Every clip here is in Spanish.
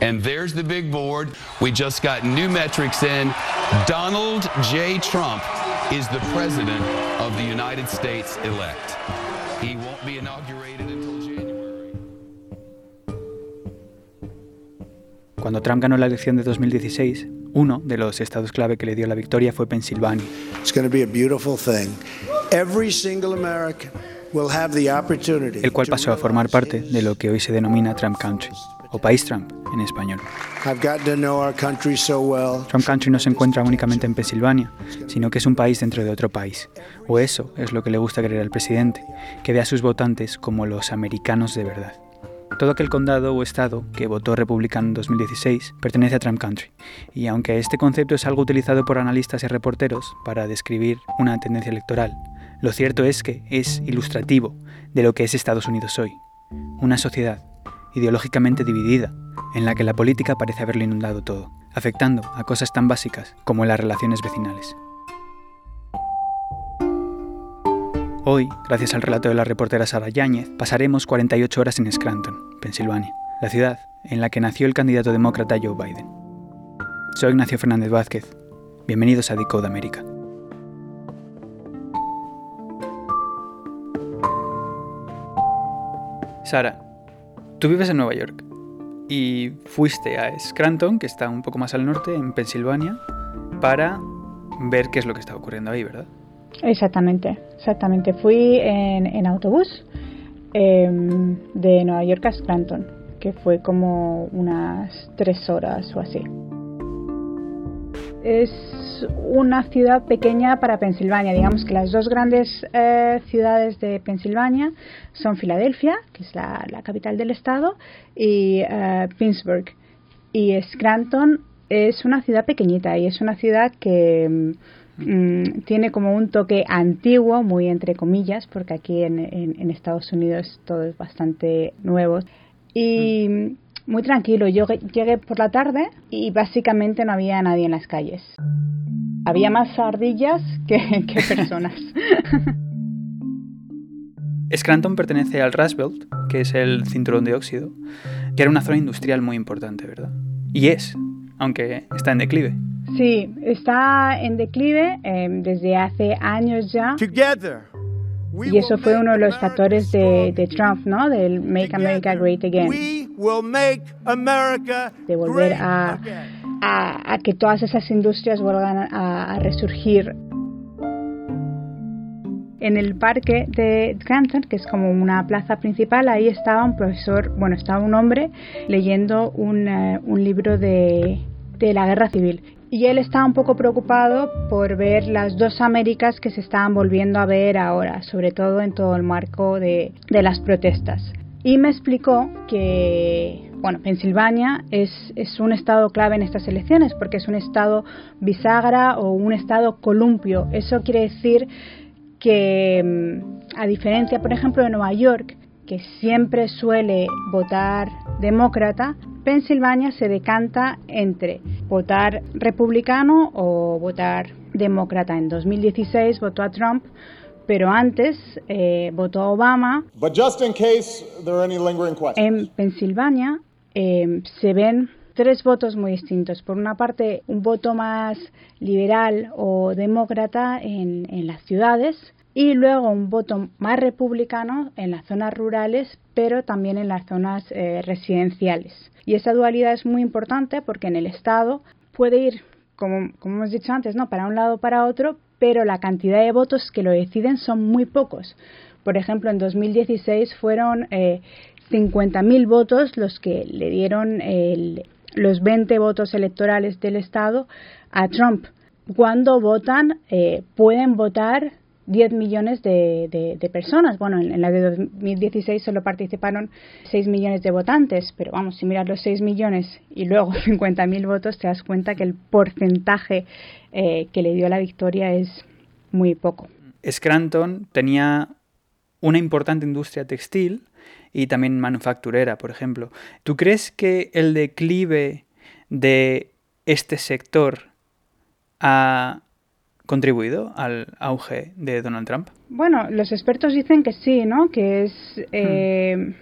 And there's the big board. We just got new metrics in. Donald J. Trump is the president of the United States elect. He won't be inaugurated until January. Cuando Trump ganó la elección de 2016, uno de los estados clave que le dio la victoria fue Pensilvania. It's going to be a beautiful thing. Every single American will have the opportunity el cual pasó a formar parte de lo que hoy se denomina Trump Country, o País Trump en español. I've gotten to know our country so well. Trump Country no se encuentra únicamente en Pensilvania, sino que es un país dentro de otro país. O eso es lo que le gusta creer al presidente, que ve a sus votantes como los americanos de verdad. Todo aquel condado o estado que votó republicano en 2016 pertenece a Trump Country, y aunque este concepto es algo utilizado por analistas y reporteros para describir una tendencia electoral, lo cierto es que es ilustrativo de lo que es Estados Unidos hoy, una sociedad ideológicamente dividida, en la que la política parece haberlo inundado todo, afectando a cosas tan básicas como las relaciones vecinales. Hoy, gracias al relato de la reportera Sara Yáñez, pasaremos 48 horas en Scranton, Pensilvania, la ciudad en la que nació el candidato demócrata Joe Biden. Soy Ignacio Fernández Vázquez. Bienvenidos a Decode América. Sara, tú vives en Nueva York y fuiste a Scranton, que está un poco más al norte, en Pensilvania, para ver qué es lo que está ocurriendo ahí, ¿verdad? Exactamente, exactamente. Fui en, autobús em, de Nueva York a Scranton, que fue como unas tres horas o así. Es una ciudad pequeña para Pensilvania. Digamos que las dos grandes eh, ciudades de Pensilvania son Filadelfia, que es la, la capital del estado, y eh, Pittsburgh. Y Scranton es una ciudad pequeñita y es una ciudad que mm, tiene como un toque antiguo, muy entre comillas, porque aquí en, Estados Unidos todo es bastante nuevo. Y muy tranquilo, yo lle- llegué por la tarde y básicamente no había nadie en las calles. Había más ardillas que, que personas. Scranton pertenece al Rust Belt, que es el cinturón de óxido, que era una zona industrial muy importante, ¿verdad? Y es, aunque está en declive. Sí, está en declive eh, desde hace años ya. Together. Y eso fue uno de los factores de. Trump, ¿no? Del Make America Great Again. De volver a, a, a que todas esas industrias vuelvan a, a resurgir. En el parque de Scranton, que es como una plaza principal, ahí estaba un profesor, bueno, estaba un hombre leyendo un, eh, un libro de, de la guerra civil. Y él estaba un poco preocupado por ver las dos Américas que se estaban volviendo a ver ahora, sobre todo en todo el marco de, de las protestas. Y me explicó que, bueno, Pensilvania es, es un estado clave en estas elecciones porque es un estado bisagra o un estado columpio. Eso quiere decir que, mm, a diferencia, por ejemplo, de Nueva York, que siempre suele votar demócrata, Pensilvania se decanta entre votar republicano o votar demócrata. En 2016 votó a Trump, pero antes eh, votó a Obama. But just in case there are any lingering questions. En Pensilvania eh, se ven tres votos muy distintos. Por una parte, un voto más liberal o demócrata en, en las ciudades y luego un voto más republicano en las zonas rurales, pero también en las zonas eh, residenciales. Y esa dualidad es muy importante porque en el Estado puede ir, como, como hemos dicho antes, no para un lado o para otro, pero la cantidad de votos que lo deciden son muy pocos. Por ejemplo, en 2016 fueron eh, 50.000 votos los que le dieron el- los 20 votos electorales del Estado a Trump. Cuando votan, eh, pueden votar 10 millones de, personas. Bueno, en, en la de 2016 solo participaron 6 millones de votantes, pero vamos, si miras los 6 millones y luego 50.000 votos, te das cuenta que el porcentaje eh, que le dio la victoria es muy poco. Scranton tenía una importante industria textil y también manufacturera, por ejemplo. ¿Tú crees que el declive de este sector ha contribuido al auge de Donald Trump? Bueno, los expertos dicen que sí, ¿no? Que es eh,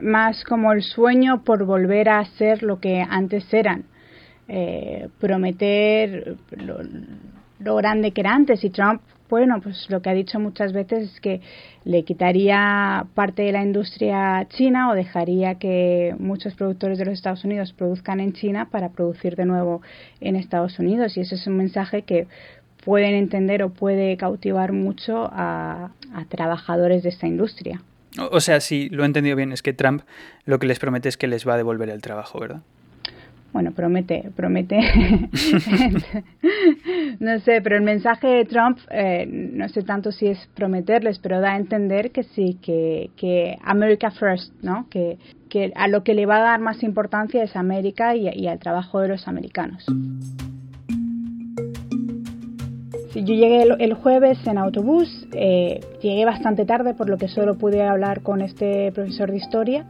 más como el sueño por volver a ser lo que antes eran. Eh, prometer lo, lo, grande que era antes y Trump bueno, pues lo que ha dicho muchas veces es que le quitaría parte de la industria china o dejaría que muchos productores de los Estados Unidos produzcan en China para producir de nuevo en Estados Unidos. Y ese es un mensaje que pueden entender o puede cautivar mucho a, a trabajadores de esta industria. O sea, si lo he entendido bien, es que Trump lo que les promete es que les va a devolver el trabajo, ¿verdad? bueno, promete, promete, no sé, pero el mensaje de Trump, eh, no sé tanto si es prometerles, pero da a entender que sí, que, que America First, ¿no? Que, que a lo que le va a dar más importancia es América y, al trabajo de los americanos. Yo llegué el, jueves en autobús, eh, llegué bastante tarde por lo que solo pude hablar con este profesor de historia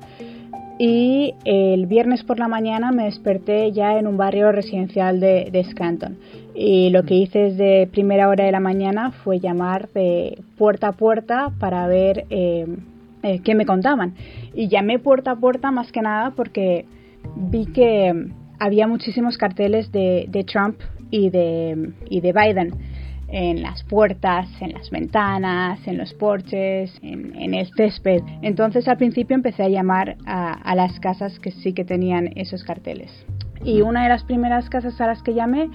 y el viernes por la mañana me desperté ya en un barrio residencial de, de Scranton. Y lo que hice desde primera hora de la mañana fue llamar de puerta a puerta para ver eh, eh, qué me contaban. Y llamé puerta a puerta más que nada porque vi que había muchísimos carteles de, de Trump y de, y de Biden en las puertas, en las ventanas, en los porches, en, el césped. Entonces al principio empecé a llamar a, las casas que sí que tenían esos carteles. Y una de las primeras casas a las que llamé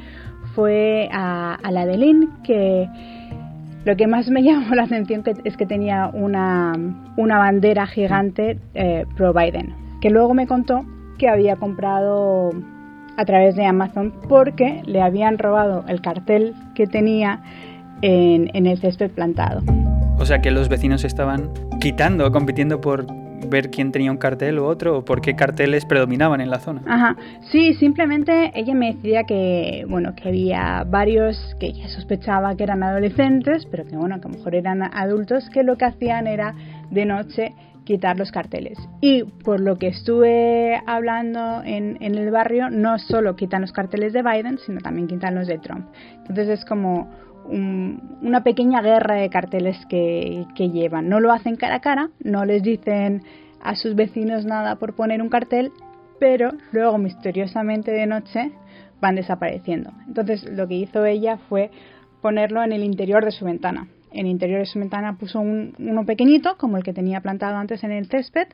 fue a, la de Lynn, que lo que más me llamó la atención es que tenía una, una bandera gigante eh, pro Biden, que luego me contó que había comprado a través de Amazon porque le habían robado el cartel que tenía en, el césped plantado. O sea que los vecinos estaban quitando, compitiendo por ver quién tenía un cartel u otro o por qué carteles predominaban en la zona. Ajá. Sí, simplemente ella me decía que bueno, que había varios que ella sospechaba que eran adolescentes, pero que bueno, que a lo mejor eran adultos que lo que hacían era de noche quitar los carteles. Y por lo que estuve hablando en, el barrio, no solo quitan los carteles de Biden, sino también quitan los de Trump. Entonces es como una pequeña guerra de carteles que, que llevan. No lo hacen cara a cara, no les dicen a sus vecinos nada por poner un cartel, pero luego misteriosamente de noche van desapareciendo. Entonces lo que hizo ella fue ponerlo en el interior de su ventana en el interior de su ventana puso uno pequeñito, como el que tenía plantado antes en el césped,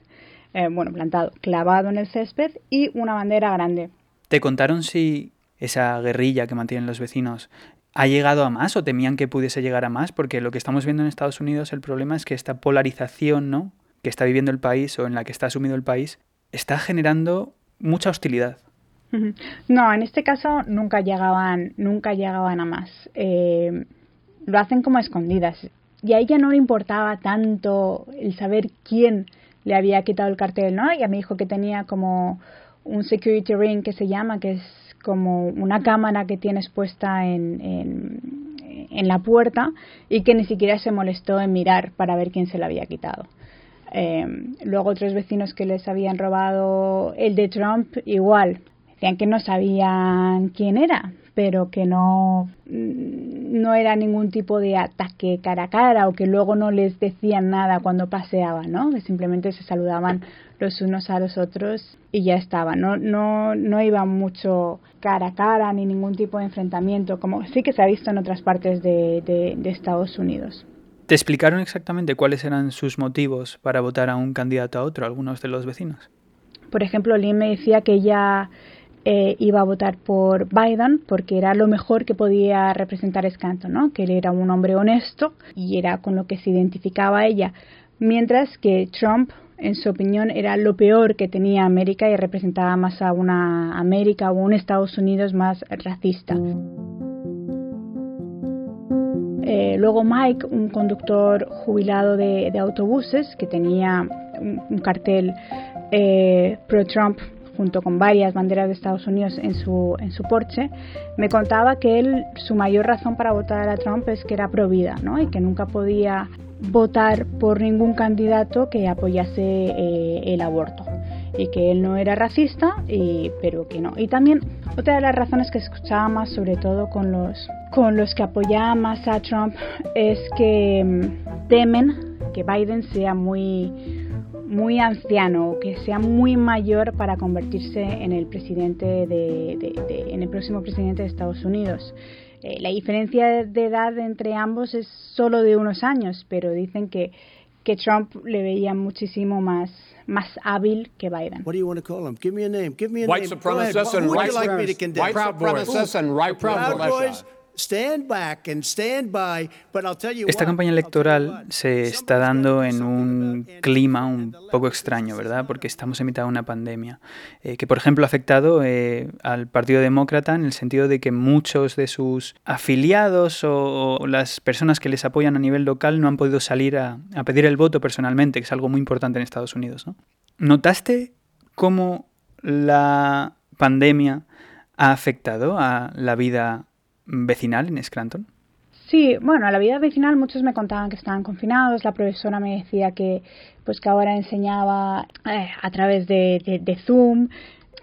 eh, bueno, plantado, clavado en el césped, y una bandera grande. ¿Te contaron si esa guerrilla que mantienen los vecinos ha llegado a más o temían que pudiese llegar a más? Porque lo que estamos viendo en Estados Unidos, el problema es que esta polarización ¿no? que está viviendo el país o en la que está asumido el país está generando mucha hostilidad. No, en este caso nunca llegaban, nunca llegaban a más. Eh, lo hacen como a escondidas. Y a ella no le importaba tanto el saber quién le había quitado el cartel, ¿no? Ella me dijo que tenía como un security ring que se llama, que es como una cámara que tienes puesta en, en, la puerta y que ni siquiera se molestó en mirar para ver quién se lo había quitado. Eh, luego otros vecinos que les habían robado el de Trump, igual, decían que no sabían quién era, pero que no, no era ningún tipo de ataque cara a cara o que luego no les decían nada cuando paseaban, ¿no? Que simplemente se saludaban los unos a los otros y ya estaba. No, no, no iba mucho cara a cara ni ningún tipo de enfrentamiento, como sí que se ha visto en otras partes de, de, de Estados Unidos. ¿Te explicaron exactamente cuáles eran sus motivos para votar a un candidato a otro, algunos de los vecinos? Por ejemplo, Lynn me decía que ella eh, iba a votar por Biden porque era lo mejor que podía representar Scranton, ¿no? que él era un hombre honesto y era con lo que se identificaba ella, mientras que Trump, en su opinión, era lo peor que tenía América y representaba más a una América o un Estados Unidos más racista. Eh, luego Mike, un conductor jubilado de, autobuses que tenía un, cartel eh, pro-Trump junto con varias banderas de Estados Unidos en su, en su porche, me contaba que él, su mayor razón para votar a Trump es que era pro vida, ¿no? Y que nunca podía votar por ningún candidato que apoyase eh, el aborto y que él no era racista y pero que no y también otra de las razones que escuchaba más sobre todo con los con los que apoyaban más a Trump es que mm, temen que Biden sea muy muy anciano, que sea muy mayor para convertirse en el presidente de, en el próximo presidente de Estados Unidos. Eh, la diferencia de edad entre ambos es solo de unos años, pero dicen que, que Trump le veía muchísimo más más hábil que Biden. What do you want to call him? Give me a name. Give me a white name. Supremacist and White supremacist. White supremacist and right Proud Boys. Stand back and stand by, but I'll tell you Esta campaña electoral se está dando en un clima un poco extraño, ¿verdad? Porque estamos en mitad de una pandemia, eh, que por ejemplo ha afectado eh, al Partido Demócrata en el sentido de que muchos de sus afiliados o, o, las personas que les apoyan a nivel local no han podido salir a, a pedir el voto personalmente, que es algo muy importante en Estados Unidos, ¿no? ¿Notaste cómo la pandemia ha afectado a la vida vecinal en Scranton? Sí, bueno, la vida vecinal muchos me contaban que estaban confinados, la profesora me decía que pues que ahora enseñaba eh, a través de, de, de, Zoom,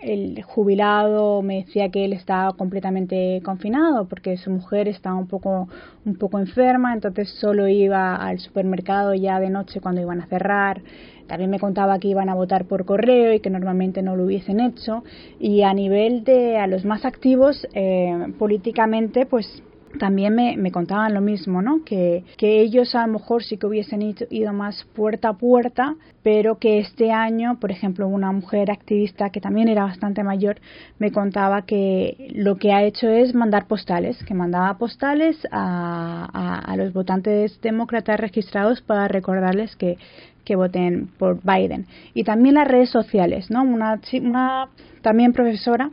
el jubilado me decía que él estaba completamente confinado porque su mujer estaba un poco un poco enferma, entonces solo iba al supermercado ya de noche cuando iban a cerrar. También me contaba que iban a votar por correo y que normalmente no lo hubiesen hecho. Y a nivel de a los más activos eh, políticamente, pues también me, me, contaban lo mismo, ¿no? Que, que, ellos a lo mejor sí que hubiesen ido más puerta a puerta, pero que este año, por ejemplo, una mujer activista que también era bastante mayor me contaba que lo que ha hecho es mandar postales, que mandaba postales a, a, a los votantes demócratas registrados para recordarles que, que voten por Biden. Y también las redes sociales, ¿no? Una, una también profesora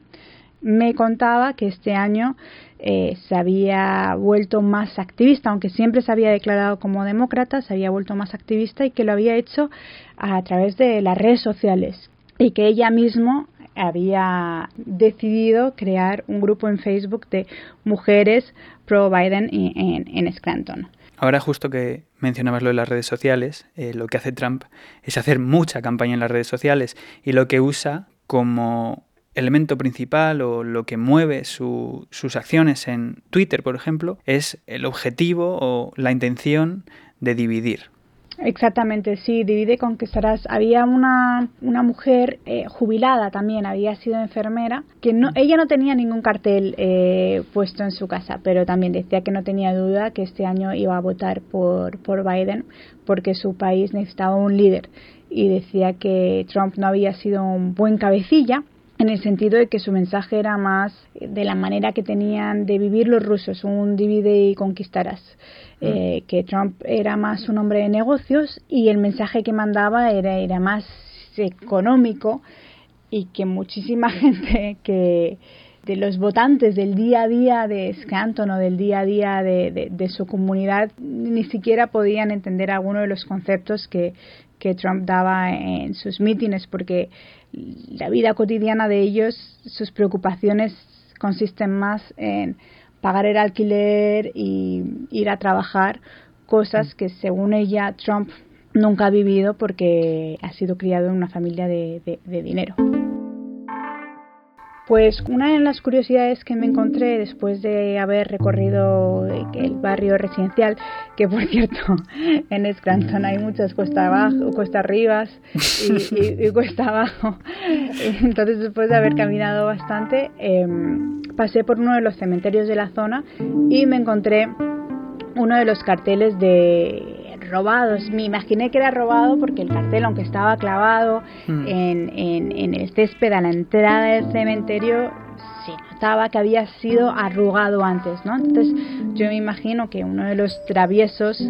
me contaba que este año eh, se había vuelto más activista, aunque siempre se había declarado como demócrata, se había vuelto más activista y que lo había hecho a través de las redes sociales y que ella mismo había decidido crear un grupo en Facebook de mujeres pro Biden en, en, en Scranton. Ahora justo que mencionabas lo de las redes sociales, eh, lo que hace Trump es hacer mucha campaña en las redes sociales y lo que usa como elemento principal o lo que mueve su, sus acciones en Twitter, por ejemplo, es el objetivo o la intención de dividir. Exactamente, sí, divide conquistarás. Había una, una mujer eh, jubilada también, había sido enfermera, que no, ella no tenía ningún cartel eh, puesto en su casa, pero también decía que no tenía duda que este año iba a votar por, por Biden porque su país necesitaba un líder y decía que Trump no había sido un buen cabecilla en el sentido de que su mensaje era más de la manera que tenían de vivir los rusos, un divide y conquistarás. Eh, que Trump era más un hombre de negocios y el mensaje que mandaba era, era más económico y que muchísima gente que de los votantes del día a día de Scranton o del día a día de, de, de su comunidad ni siquiera podían entender alguno de los conceptos que, que Trump daba en sus mítines porque la vida cotidiana de ellos, sus preocupaciones consisten más en pagar el alquiler y ir a trabajar, cosas que según ella Trump nunca ha vivido porque ha sido criado en una familia de, dinero. Pues una de las curiosidades que me encontré después de haber recorrido el barrio residencial, que por cierto en Scranton hay muchas cuesta abajo, cuesta arriba y, y, y, cuesta abajo, entonces después de haber caminado bastante eh, pasé por uno de los cementerios de la zona y me encontré uno de los carteles de robados. Me imaginé que era robado porque el cartel, aunque estaba clavado mm. en, en, en, el césped a la entrada del cementerio, se notaba que había sido arrugado antes, ¿no? Entonces yo me imagino que uno de los traviesos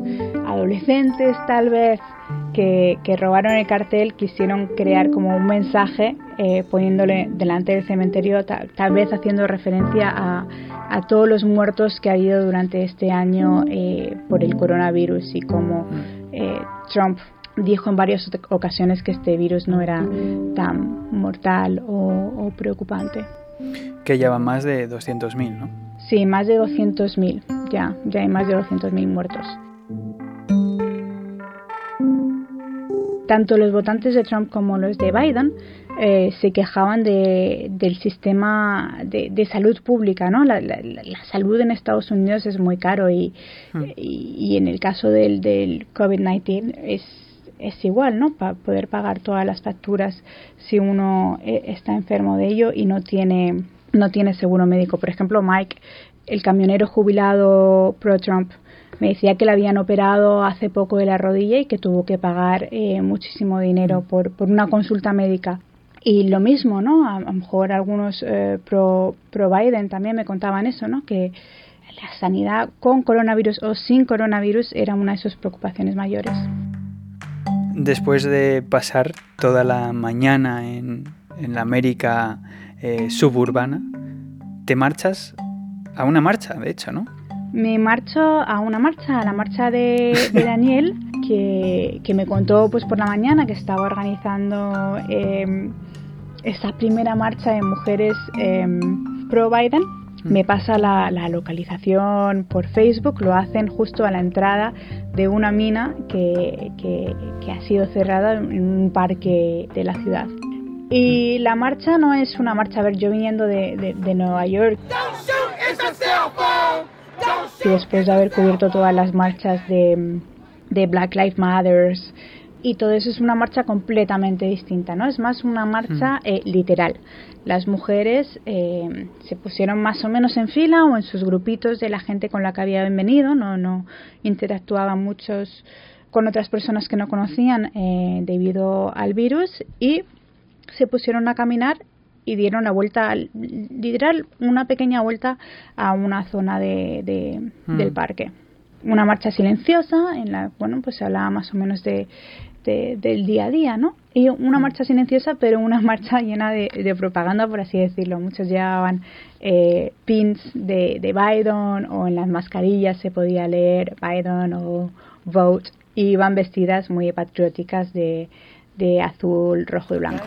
adolescentes tal vez que, que robaron el cartel quisieron crear como un mensaje eh, poniéndole delante del cementerio, tal, tal vez haciendo referencia a a todos los muertos que ha habido durante este año eh, por el coronavirus y como eh, Trump dijo en varias ocasiones que este virus no era tan mortal o, o preocupante. Que lleva más de 200.000, ¿no? Sí, más de 200.000, ya, ya hay más de 200.000 muertos. Tanto los votantes de Trump como los de Biden eh, se quejaban de, del sistema de, de, salud pública, ¿no? La, la, la, salud en Estados Unidos es muy caro y, hmm. y, y, en el caso del, del COVID-19 es es igual, ¿no? Para poder pagar todas las facturas si uno eh, está enfermo de ello y no tiene, no tiene seguro médico. Por ejemplo, Mike, el camionero jubilado pro-Trump, me decía que le habían operado hace poco de la rodilla y que tuvo que pagar eh, muchísimo dinero mm. por, por una consulta médica. Y lo mismo, ¿no? A, lo mejor algunos eh, pro, pro Biden también me contaban eso, ¿no? Que la sanidad con coronavirus o sin coronavirus era una de sus preocupaciones mayores. Después de pasar toda la mañana en, en la América eh, suburbana, te marchas a una marcha, de hecho, ¿no? Me marcho a una marcha, a la marcha de, Daniel, que, que, me contó pues por la mañana que estaba organizando eh, esa primera marcha de mujeres em, pro Biden. Mm. Me pasa la, localización por Facebook, lo hacen justo a la entrada de una mina que, ha sido cerrada en un parque de la ciudad. Y la marcha no es una marcha, a ver, yo viniendo de, Nueva York, y después de haber cubierto todas las marchas de, de Black Lives Matters, y todo eso es una marcha completamente distinta, ¿no? Es más una marcha mm. eh, literal. Las mujeres eh, se pusieron más o menos en fila o en sus grupitos de la gente con la que había venido, no, no interactuaban muchos con otras personas que no conocían eh, debido al virus y se pusieron a caminar y dieron la vuelta, literal, una pequeña vuelta a una zona de, del mm. parque una marcha silenciosa en la bueno pues se hablaba más o menos de, del día a día, ¿no? Y una marcha silenciosa, pero una marcha llena de, propaganda, por así decirlo. Muchos llevaban eh, pins de, de Biden o en las mascarillas se podía leer Biden o Vote y iban vestidas muy patrióticas de, de azul, rojo y blanco.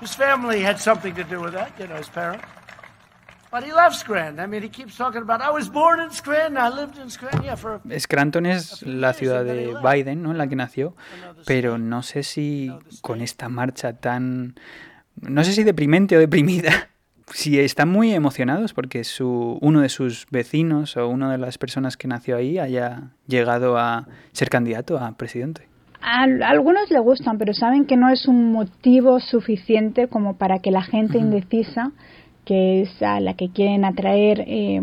His family had something to do with that, you know, his parents. Scranton. es la ciudad de Biden, ¿no? En la que nació, pero no sé si con esta marcha tan, no sé si deprimente o deprimida, si están muy emocionados porque su, uno de sus vecinos o una de las personas que nació ahí haya llegado a ser candidato a presidente. A algunos le gustan, pero saben que no es un motivo suficiente como para que la gente indecisa que es a la que quieren atraer eh,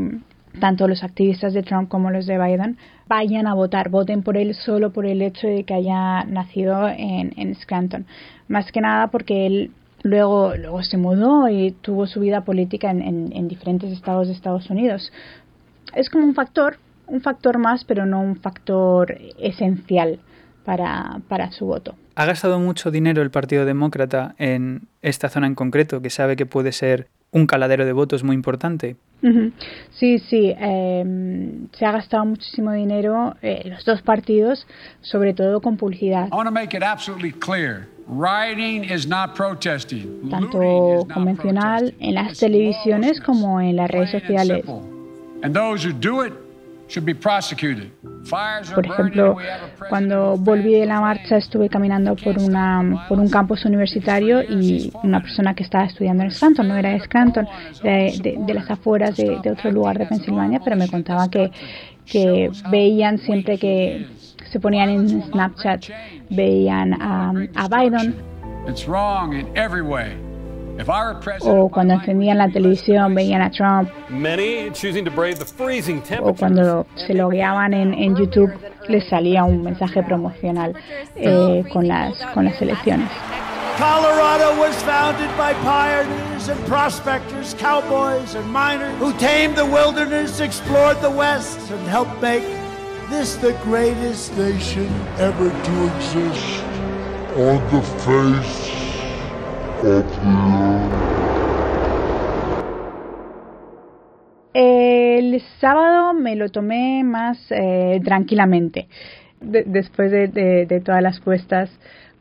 tanto los activistas de Trump como los de Biden, vayan a votar, voten por él solo por el hecho de que haya nacido en, en Scranton. Más que nada porque él luego, luego se mudó y tuvo su vida política en, en, diferentes estados de Estados Unidos. Es como un factor, un factor más, pero no un factor esencial para, para su voto. ¿Ha gastado mucho dinero el Partido Demócrata en esta zona en concreto, que sabe que puede ser un caladero de votos muy importante. Sí, sí, em, se ha gastado muchísimo dinero eh, los dos partidos, sobre todo con publicidad. Tanto convencional en las televisiones como en las redes sociales. Por ejemplo, cuando volví de la marcha estuve caminando por, una, por un campus universitario y una persona que estaba estudiando en Scranton, no era de Scranton, de, de, las afueras de, de, otro lugar de Pensilvania, pero me contaba que, que veían siempre que se ponían en Snapchat, veían a, a Biden o cuando encendían la televisión veían a Trump, o cuando se logueaban en, en YouTube les salía un mensaje promocional eh, con, las, con las elecciones. Colorado was founded by pioneers and prospectors, cowboys and miners who tamed the wilderness, explored the West, and helped make this the greatest nation ever to exist. On the face el sábado me lo tomé más eh, tranquilamente, después de, todas las cuestas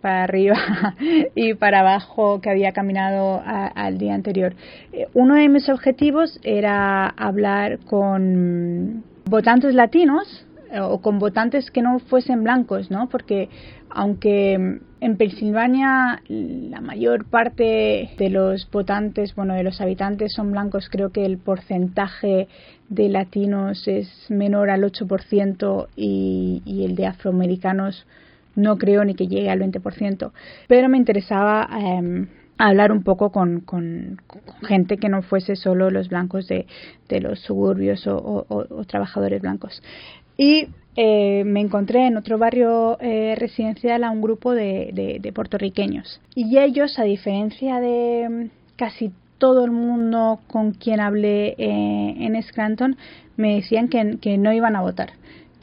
para arriba y para abajo que había caminado al día anterior. Eh, uno de mis objetivos era hablar con votantes latinos o con votantes que no fuesen blancos, ¿no? Porque aunque en Pensilvania la mayor parte de los votantes, bueno, de los habitantes son blancos, creo que el porcentaje de latinos es menor al 8% y, y el de afroamericanos no creo ni que llegue al 20%, pero me interesaba em, hablar un poco con, con, gente que no fuese solo los blancos de, de los suburbios o, trabajadores blancos. Y eh, me encontré en otro barrio eh, residencial a un grupo de, de, puertorriqueños. Y ellos, a diferencia de mm, casi todo el mundo con quien hablé eh, en Scranton, me decían que, que no iban a votar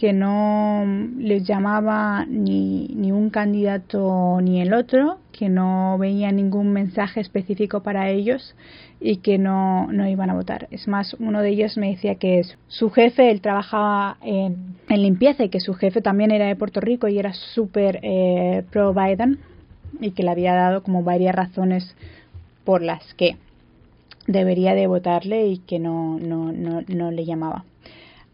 que no les llamaba ni, ni un candidato ni el otro, que no veía ningún mensaje específico para ellos y que no, no iban a votar. Es más, uno de ellos me decía que su jefe, él trabajaba en, en limpieza y que su jefe también era de Puerto Rico y era súper eh, pro Biden y que le había dado como varias razones por las que debería de votarle y que no, no, no, no le llamaba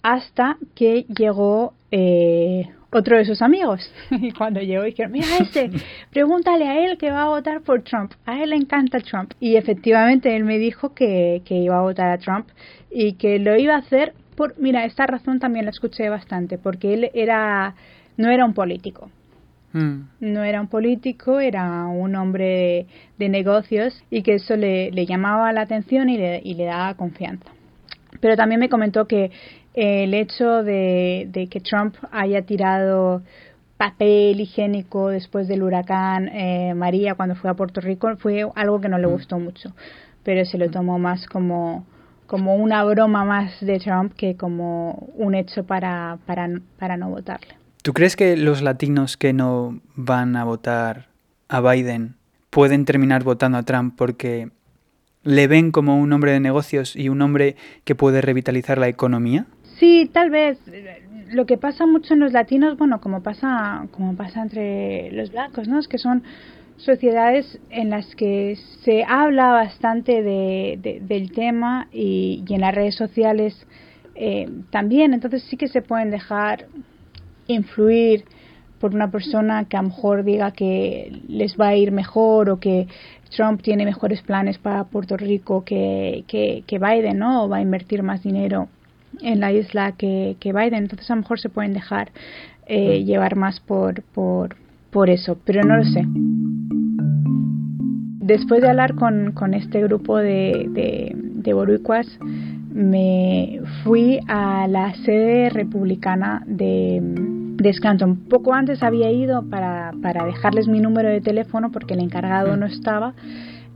hasta que llegó eh, otro de sus amigos. y cuando llegó dijeron, mira ese, pregúntale a él que va a votar por Trump. A él le encanta Trump. Y efectivamente él me dijo que, que iba a votar a Trump y que lo iba a hacer por, mira, esta razón también la escuché bastante, porque él era, no era un político. Mm. No era un político, era un hombre de, negocios y que eso le, le llamaba la atención y le, y le daba confianza. Pero también me comentó que el hecho de, que Trump haya tirado papel higiénico después del huracán eh, María cuando fue a Puerto Rico fue algo que no le mm. gustó mucho, pero se lo tomó más como, como una broma más de Trump que como un hecho para, para, para no votarle. ¿Tú crees que los latinos que no van a votar a Biden pueden terminar votando a Trump porque le ven como un hombre de negocios y un hombre que puede revitalizar la economía? Sí, tal vez. Lo que pasa mucho en los latinos, bueno, como pasa, como pasa entre los blancos, ¿no? Es que son sociedades en las que se habla bastante de, del tema y, en las redes sociales eh, también. Entonces sí que se pueden dejar influir por una persona que a lo mejor diga que les va a ir mejor o que Trump tiene mejores planes para Puerto Rico que, que, que Biden, ¿no? O va a invertir más dinero en la isla que, que Biden. Entonces a lo mejor se pueden dejar eh, llevar más por, por, por eso, pero no lo sé. Después de hablar con, con este grupo de, de, de boricuas, me fui a la sede republicana de, de Scranton. Poco antes había ido para, para dejarles mi número de teléfono porque el encargado no estaba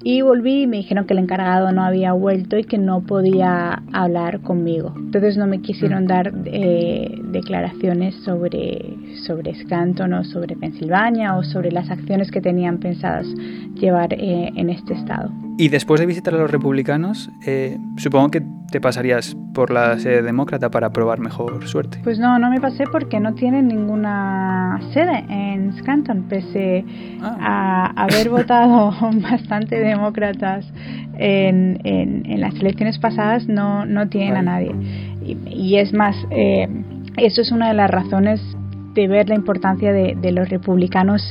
y volví y me dijeron que el encargado no había vuelto y que no podía hablar conmigo. Entonces no me quisieron mm. dar eh, declaraciones sobre, sobre Scranton o sobre Pensilvania o sobre las acciones que tenían pensadas llevar eh, en este estado. Y después de visitar a los republicanos, eh, supongo que te pasarías por la sede demócrata para probar mejor suerte. Pues no, no me pasé porque no tienen ninguna sede en Scranton, pese ah. a haber votado bastante demócratas en, en, las elecciones pasadas, no, no tienen a nadie. Y, es más, eh, eso es una de las razones de ver la importancia de, de los republicanos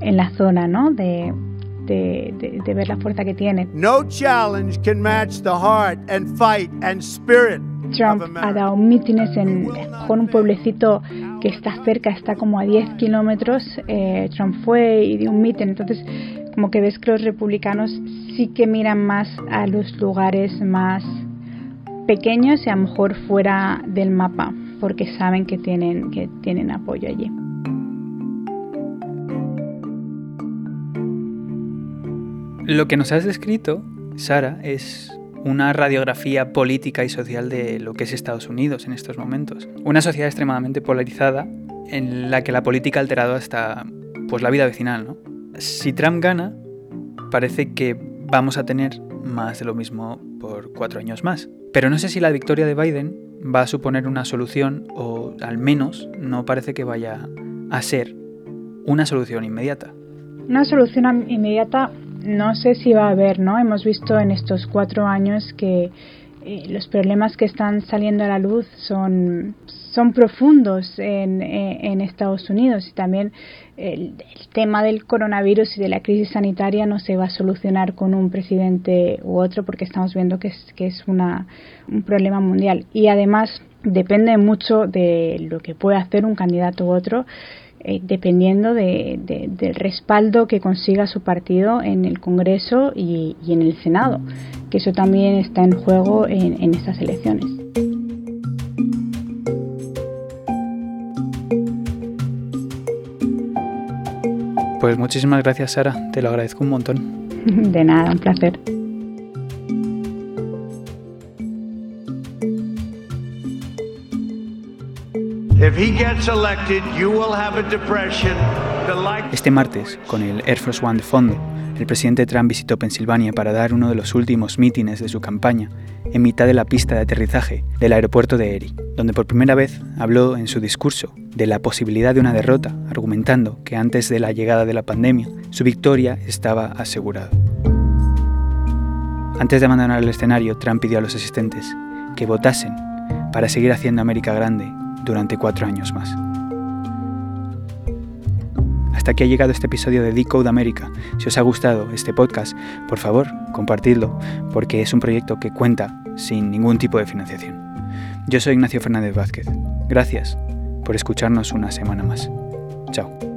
en la zona, ¿no? De, de, de, ver la fuerza que tiene. No challenge can match the heart and fight and spirit Trump ha dado mítines en, con un pueblecito que está cerca, está como a 10 kilómetros. Eh, Trump fue y dio un mitin. Entonces, como que ves que los republicanos sí que miran más a los lugares más pequeños y a lo mejor fuera del mapa, porque saben que tienen, que tienen apoyo allí. Lo que nos has descrito, Sara, es una radiografía política y social de lo que es Estados Unidos en estos momentos. Una sociedad extremadamente polarizada en la que la política ha alterado hasta pues, la vida vecinal. ¿no? Si Trump gana, parece que vamos a tener más de lo mismo por cuatro años más. Pero no sé si la victoria de Biden va a suponer una solución o al menos no parece que vaya a ser una solución inmediata. Una solución inmediata no sé si va a haber, ¿no? Hemos visto en estos cuatro años que eh, los problemas que están saliendo a la luz son, son profundos en, eh, en Estados Unidos y también el, tema del coronavirus y de la crisis sanitaria no se va a solucionar con un presidente u otro porque estamos viendo que es, que es una, un problema mundial y además depende mucho de lo que puede hacer un candidato u otro eh, dependiendo de, del respaldo que consiga su partido en el Congreso y, en el Senado, que eso también está en juego en, en estas elecciones. Pues muchísimas gracias Sara, te lo agradezco un montón. De nada, un placer. Este martes, con el Air Force One de fondo, el presidente Trump visitó Pensilvania para dar uno de los últimos mítines de su campaña en mitad de la pista de aterrizaje del aeropuerto de Erie, donde por primera vez habló en su discurso de la posibilidad de una derrota, argumentando que antes de la llegada de la pandemia su victoria estaba asegurada. Antes de abandonar el escenario, Trump pidió a los asistentes que votasen para seguir haciendo América grande durante cuatro años más. Hasta aquí ha llegado este episodio de Decode América. Si os ha gustado este podcast, por favor, compartidlo, porque es un proyecto que cuenta sin ningún tipo de financiación. Yo soy Ignacio Fernández Vázquez. Gracias por escucharnos una semana más. Chao.